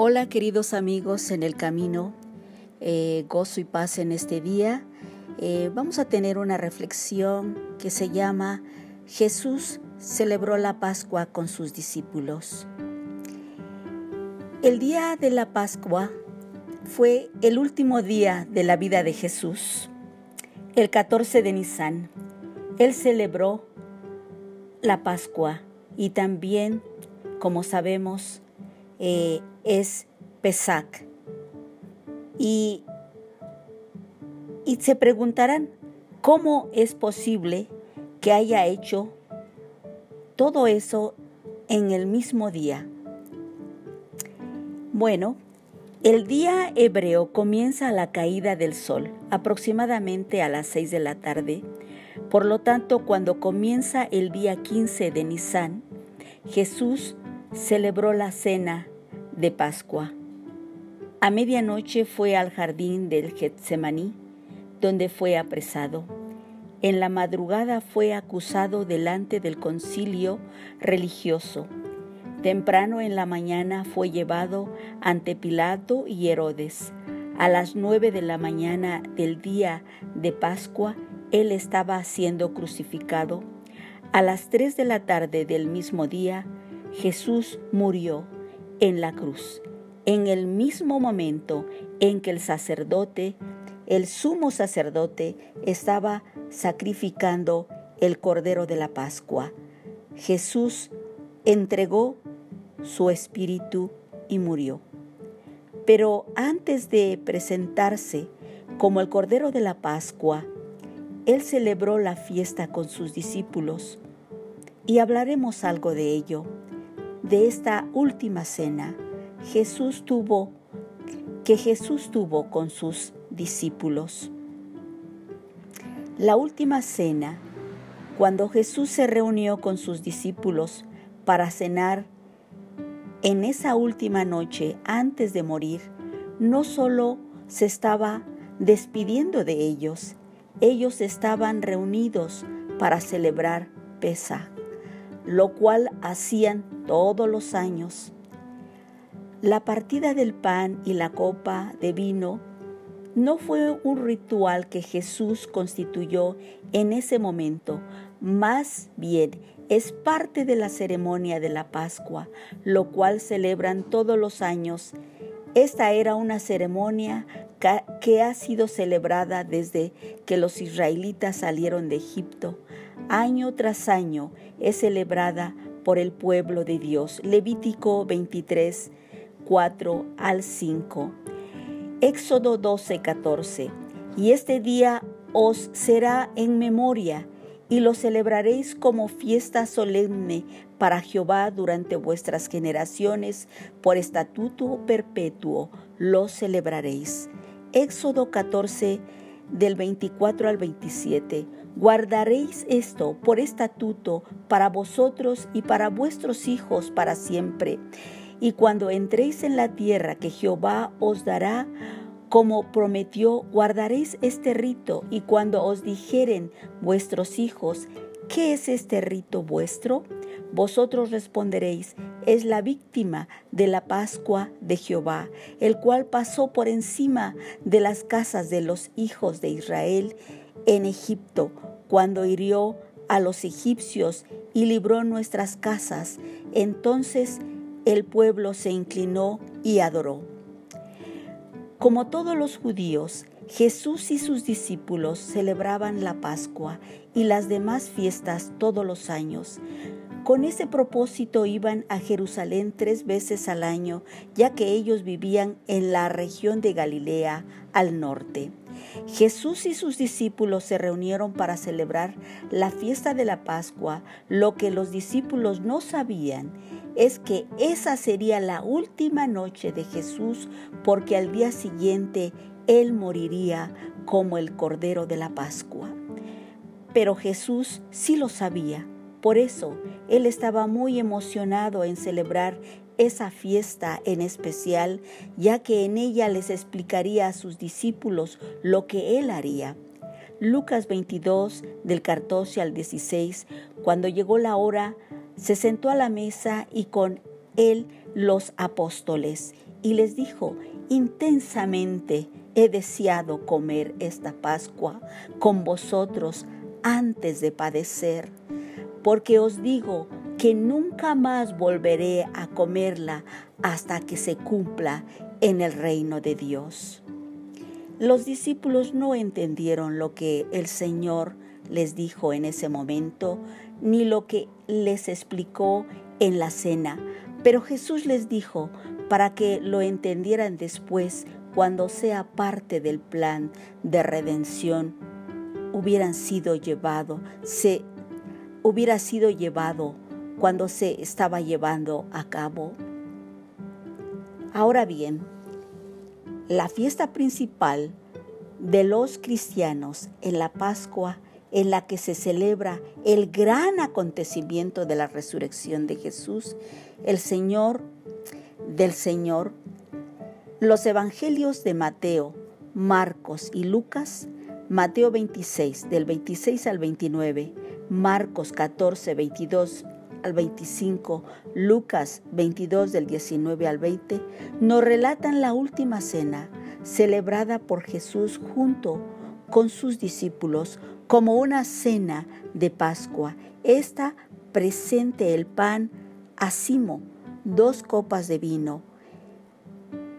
Hola queridos amigos en el camino, eh, gozo y paz en este día. Eh, vamos a tener una reflexión que se llama Jesús celebró la Pascua con sus discípulos. El día de la Pascua fue el último día de la vida de Jesús. El 14 de Nisan, Él celebró la Pascua y también, como sabemos, eh, es Pesach. Y, y se preguntarán, ¿cómo es posible que haya hecho todo eso en el mismo día? Bueno, el día hebreo comienza a la caída del sol, aproximadamente a las 6 de la tarde. Por lo tanto, cuando comienza el día 15 de Nisan, Jesús celebró la cena de Pascua. A medianoche fue al jardín del Getsemaní, donde fue apresado. En la madrugada fue acusado delante del concilio religioso. Temprano en la mañana fue llevado ante Pilato y Herodes. A las nueve de la mañana del día de Pascua, él estaba siendo crucificado. A las tres de la tarde del mismo día, Jesús murió en la cruz, en el mismo momento en que el sacerdote, el sumo sacerdote, estaba sacrificando el cordero de la Pascua. Jesús entregó su espíritu y murió. Pero antes de presentarse como el cordero de la Pascua, él celebró la fiesta con sus discípulos y hablaremos algo de ello de esta última cena Jesús tuvo que Jesús tuvo con sus discípulos. La última cena, cuando Jesús se reunió con sus discípulos para cenar en esa última noche antes de morir, no solo se estaba despidiendo de ellos, ellos estaban reunidos para celebrar Pesach lo cual hacían todos los años. La partida del pan y la copa de vino no fue un ritual que Jesús constituyó en ese momento, más bien es parte de la ceremonia de la Pascua, lo cual celebran todos los años. Esta era una ceremonia que ha sido celebrada desde que los israelitas salieron de Egipto año tras año es celebrada por el pueblo de Dios. Levítico 23, 4 al 5. Éxodo 12, 14. Y este día os será en memoria y lo celebraréis como fiesta solemne para Jehová durante vuestras generaciones, por estatuto perpetuo lo celebraréis. Éxodo 14, del 24 al 27. Guardaréis esto por estatuto para vosotros y para vuestros hijos para siempre. Y cuando entréis en la tierra que Jehová os dará, como prometió, guardaréis este rito. Y cuando os dijeren vuestros hijos, ¿qué es este rito vuestro? Vosotros responderéis, es la víctima de la Pascua de Jehová, el cual pasó por encima de las casas de los hijos de Israel en Egipto, cuando hirió a los egipcios y libró nuestras casas. Entonces el pueblo se inclinó y adoró. Como todos los judíos, Jesús y sus discípulos celebraban la Pascua y las demás fiestas todos los años. Con ese propósito iban a Jerusalén tres veces al año, ya que ellos vivían en la región de Galilea al norte. Jesús y sus discípulos se reunieron para celebrar la fiesta de la Pascua. Lo que los discípulos no sabían es que esa sería la última noche de Jesús porque al día siguiente Él moriría como el Cordero de la Pascua. Pero Jesús sí lo sabía por eso, él estaba muy emocionado en celebrar esa fiesta en especial, ya que en ella les explicaría a sus discípulos lo que él haría. Lucas 22, del 14 al 16, cuando llegó la hora, se sentó a la mesa y con él los apóstoles. y les dijo, intensamente he deseado comer esta Pascua con vosotros antes de padecer, porque os digo que nunca más volveré a comerla hasta que se cumpla en el reino de Dios. Los discípulos no entendieron lo que el Señor les dijo en ese momento, ni lo que les explicó en la cena, pero Jesús les dijo para que lo entendieran después cuando sea parte del plan de redención hubieran sido llevado, se hubiera sido llevado cuando se estaba llevando a cabo. Ahora bien, la fiesta principal de los cristianos en la Pascua en la que se celebra el gran acontecimiento de la resurrección de Jesús, el Señor del Señor, los evangelios de Mateo, Marcos y Lucas, Mateo 26 del 26 al 29, Marcos 14, 22 al 25, Lucas 22 del 19 al 20, nos relatan la última cena celebrada por Jesús junto con sus discípulos como una cena de Pascua. Esta presente el pan asimo, dos copas de vino,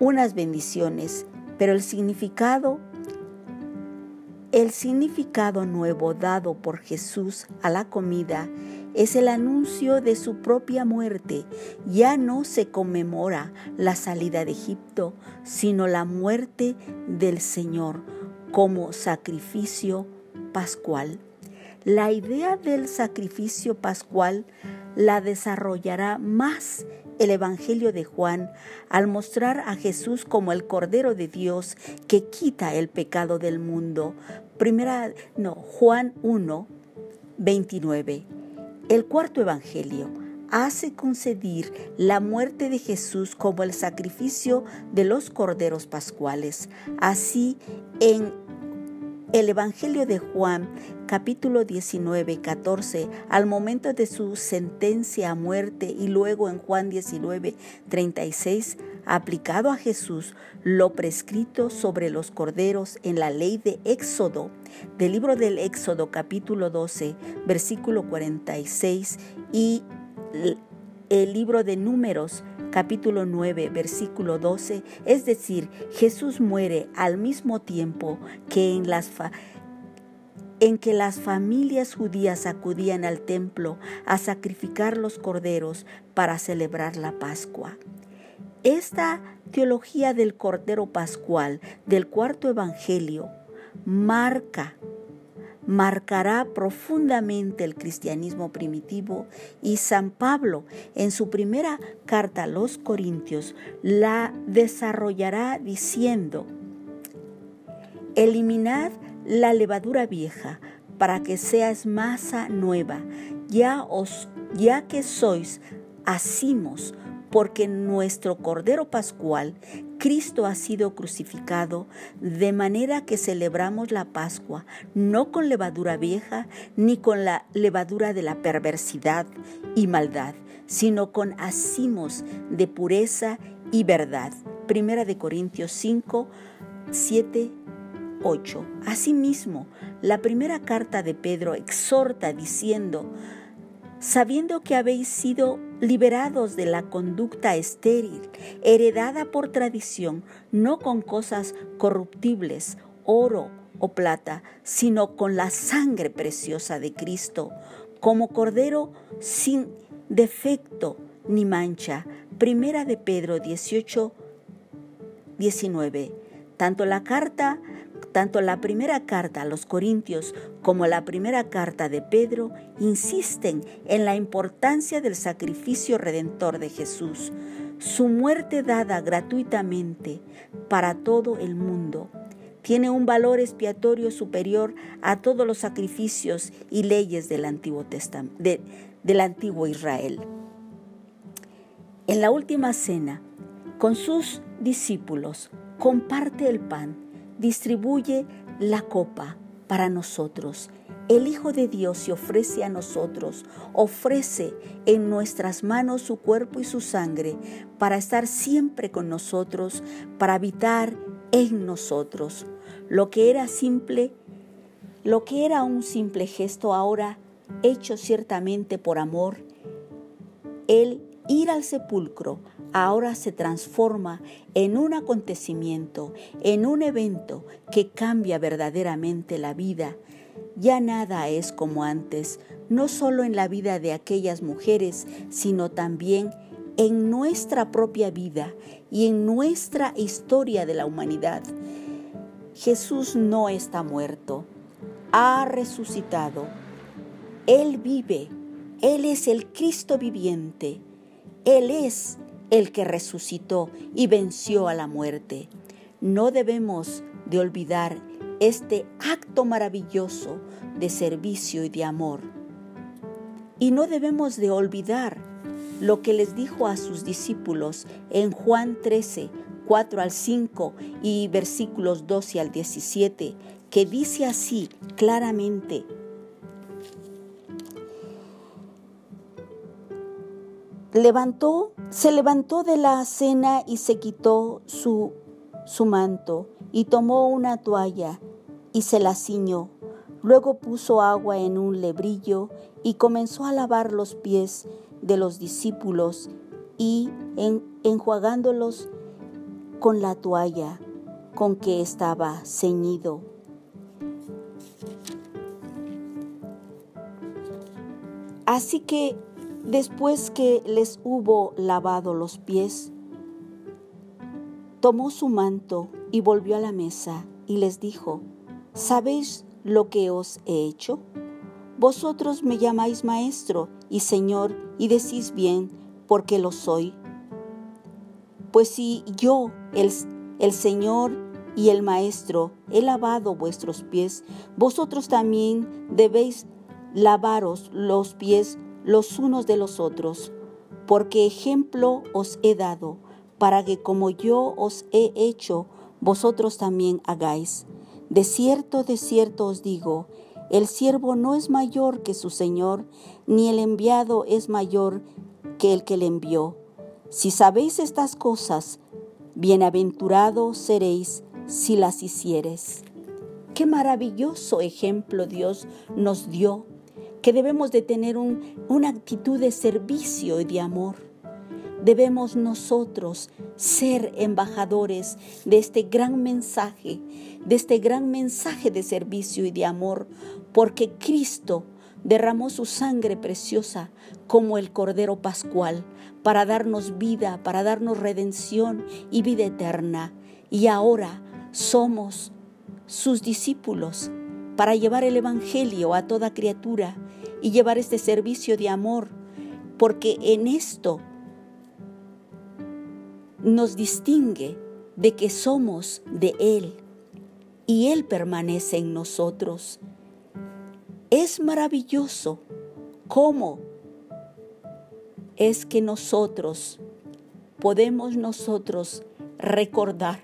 unas bendiciones, pero el significado el significado nuevo dado por Jesús a la comida es el anuncio de su propia muerte. Ya no se conmemora la salida de Egipto, sino la muerte del Señor como sacrificio pascual. La idea del sacrificio pascual la desarrollará más el Evangelio de Juan al mostrar a Jesús como el Cordero de Dios que quita el pecado del mundo. Primera, no, Juan 1, 29. El cuarto Evangelio hace conceder la muerte de Jesús como el sacrificio de los corderos pascuales. Así, en el Evangelio de Juan, capítulo 19, 14, al momento de su sentencia a muerte y luego en Juan 19, 36, aplicado a Jesús lo prescrito sobre los corderos en la ley de Éxodo, del libro del Éxodo capítulo 12, versículo 46 y el libro de Números capítulo 9, versículo 12, es decir, Jesús muere al mismo tiempo que en las en que las familias judías acudían al templo a sacrificar los corderos para celebrar la Pascua. Esta teología del Cordero Pascual del cuarto Evangelio marca marcará profundamente el cristianismo primitivo y San Pablo en su primera carta a los Corintios la desarrollará diciendo, eliminad la levadura vieja para que seas masa nueva, ya, os, ya que sois asimos porque nuestro Cordero Pascual, Cristo ha sido crucificado, de manera que celebramos la Pascua no con levadura vieja ni con la levadura de la perversidad y maldad, sino con acimos de pureza y verdad. Primera de Corintios 5, 7, 8. Asimismo, la primera carta de Pedro exhorta diciendo, sabiendo que habéis sido liberados de la conducta estéril, heredada por tradición, no con cosas corruptibles, oro o plata, sino con la sangre preciosa de Cristo, como cordero sin defecto ni mancha. Primera de Pedro 18, 19. Tanto la carta tanto la primera carta a los Corintios como la primera carta de Pedro insisten en la importancia del sacrificio redentor de Jesús, su muerte dada gratuitamente para todo el mundo. Tiene un valor expiatorio superior a todos los sacrificios y leyes del Antiguo, del Antiguo Israel. En la última cena, con sus discípulos, comparte el pan distribuye la copa para nosotros. el Hijo de Dios se ofrece a nosotros, ofrece en nuestras manos su cuerpo y su sangre para estar siempre con nosotros, para habitar en nosotros. Lo que era simple, lo que era un simple gesto ahora hecho ciertamente por amor, el ir al sepulcro ahora se transforma en un acontecimiento, en un evento que cambia verdaderamente la vida ya nada es como antes, no solo en la vida de aquellas mujeres, sino también en nuestra propia vida y en nuestra historia de la humanidad. Jesús no está muerto, ha resucitado. Él vive, Él es el Cristo viviente, Él es el que resucitó y venció a la muerte. No debemos de olvidar este acto maravilloso de servicio y de amor. Y no debemos de olvidar lo que les dijo a sus discípulos en Juan 13, 4 al 5 y versículos 12 al 17, que dice así claramente, levantó, se levantó de la cena y se quitó su, su manto y tomó una toalla y se la ciñó. Luego puso agua en un lebrillo y comenzó a lavar los pies de los discípulos y enjuagándolos con la toalla con que estaba ceñido. Así que después que les hubo lavado los pies, tomó su manto y volvió a la mesa y les dijo, ¿sabéis lo que os he hecho? Vosotros me llamáis maestro y señor y decís bien, porque lo soy. Pues si yo, el, el Señor y el Maestro, he lavado vuestros pies, vosotros también debéis lavaros los pies los unos de los otros, porque ejemplo os he dado, para que como yo os he hecho, vosotros también hagáis. De cierto, de cierto os digo, el siervo no es mayor que su Señor, ni el enviado es mayor que el que le envió. Si sabéis estas cosas, bienaventurados seréis si las hicieres. Qué maravilloso ejemplo Dios nos dio, que debemos de tener una actitud de servicio y de amor debemos nosotros ser embajadores de este gran mensaje, de este gran mensaje de servicio y de amor, porque Cristo derramó su sangre preciosa como el Cordero Pascual para darnos vida, para darnos redención y vida eterna. Y ahora somos sus discípulos para llevar el Evangelio a toda criatura y llevar este servicio de amor, porque en esto nos distingue de que somos de Él y Él permanece en nosotros. Es maravilloso cómo es que nosotros podemos nosotros recordar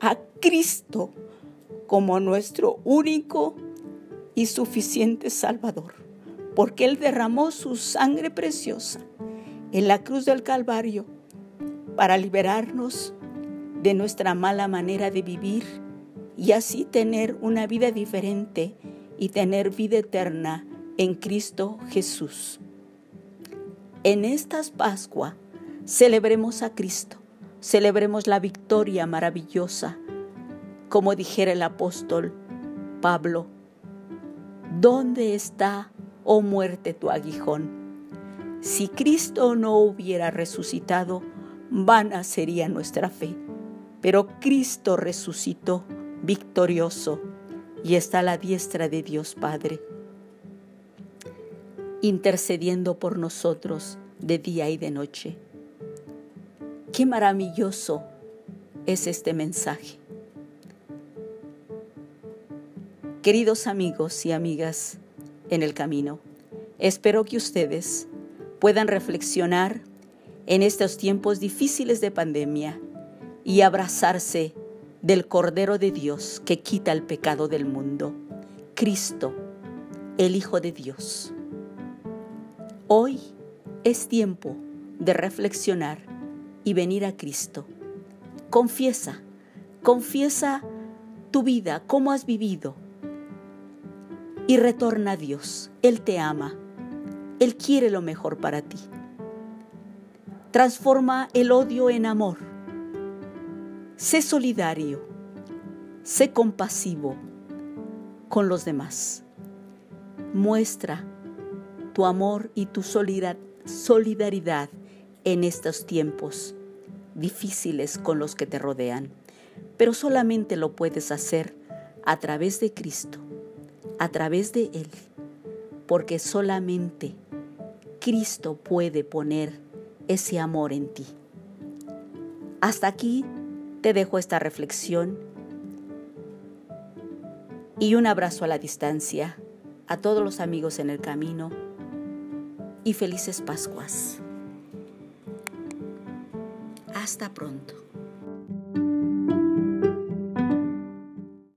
a Cristo como nuestro único y suficiente Salvador, porque Él derramó su sangre preciosa en la cruz del Calvario para liberarnos de nuestra mala manera de vivir y así tener una vida diferente y tener vida eterna en Cristo Jesús. En estas Pascua celebremos a Cristo, celebremos la victoria maravillosa, como dijera el apóstol Pablo, ¿dónde está, oh muerte, tu aguijón? Si Cristo no hubiera resucitado, vana sería nuestra fe. Pero Cristo resucitó victorioso y está a la diestra de Dios Padre, intercediendo por nosotros de día y de noche. Qué maravilloso es este mensaje. Queridos amigos y amigas en el camino, espero que ustedes puedan reflexionar en estos tiempos difíciles de pandemia y abrazarse del Cordero de Dios que quita el pecado del mundo, Cristo, el Hijo de Dios. Hoy es tiempo de reflexionar y venir a Cristo. Confiesa, confiesa tu vida, cómo has vivido. Y retorna a Dios. Él te ama. Él quiere lo mejor para ti. Transforma el odio en amor. Sé solidario. Sé compasivo con los demás. Muestra tu amor y tu solidaridad en estos tiempos difíciles con los que te rodean pero solamente lo puedes hacer a través de Cristo, a través de Él, porque solamente Cristo puede poner ese amor en ti. Hasta aquí te dejo esta reflexión y un abrazo a la distancia a todos los amigos en el camino y felices Pascuas. Hasta pronto.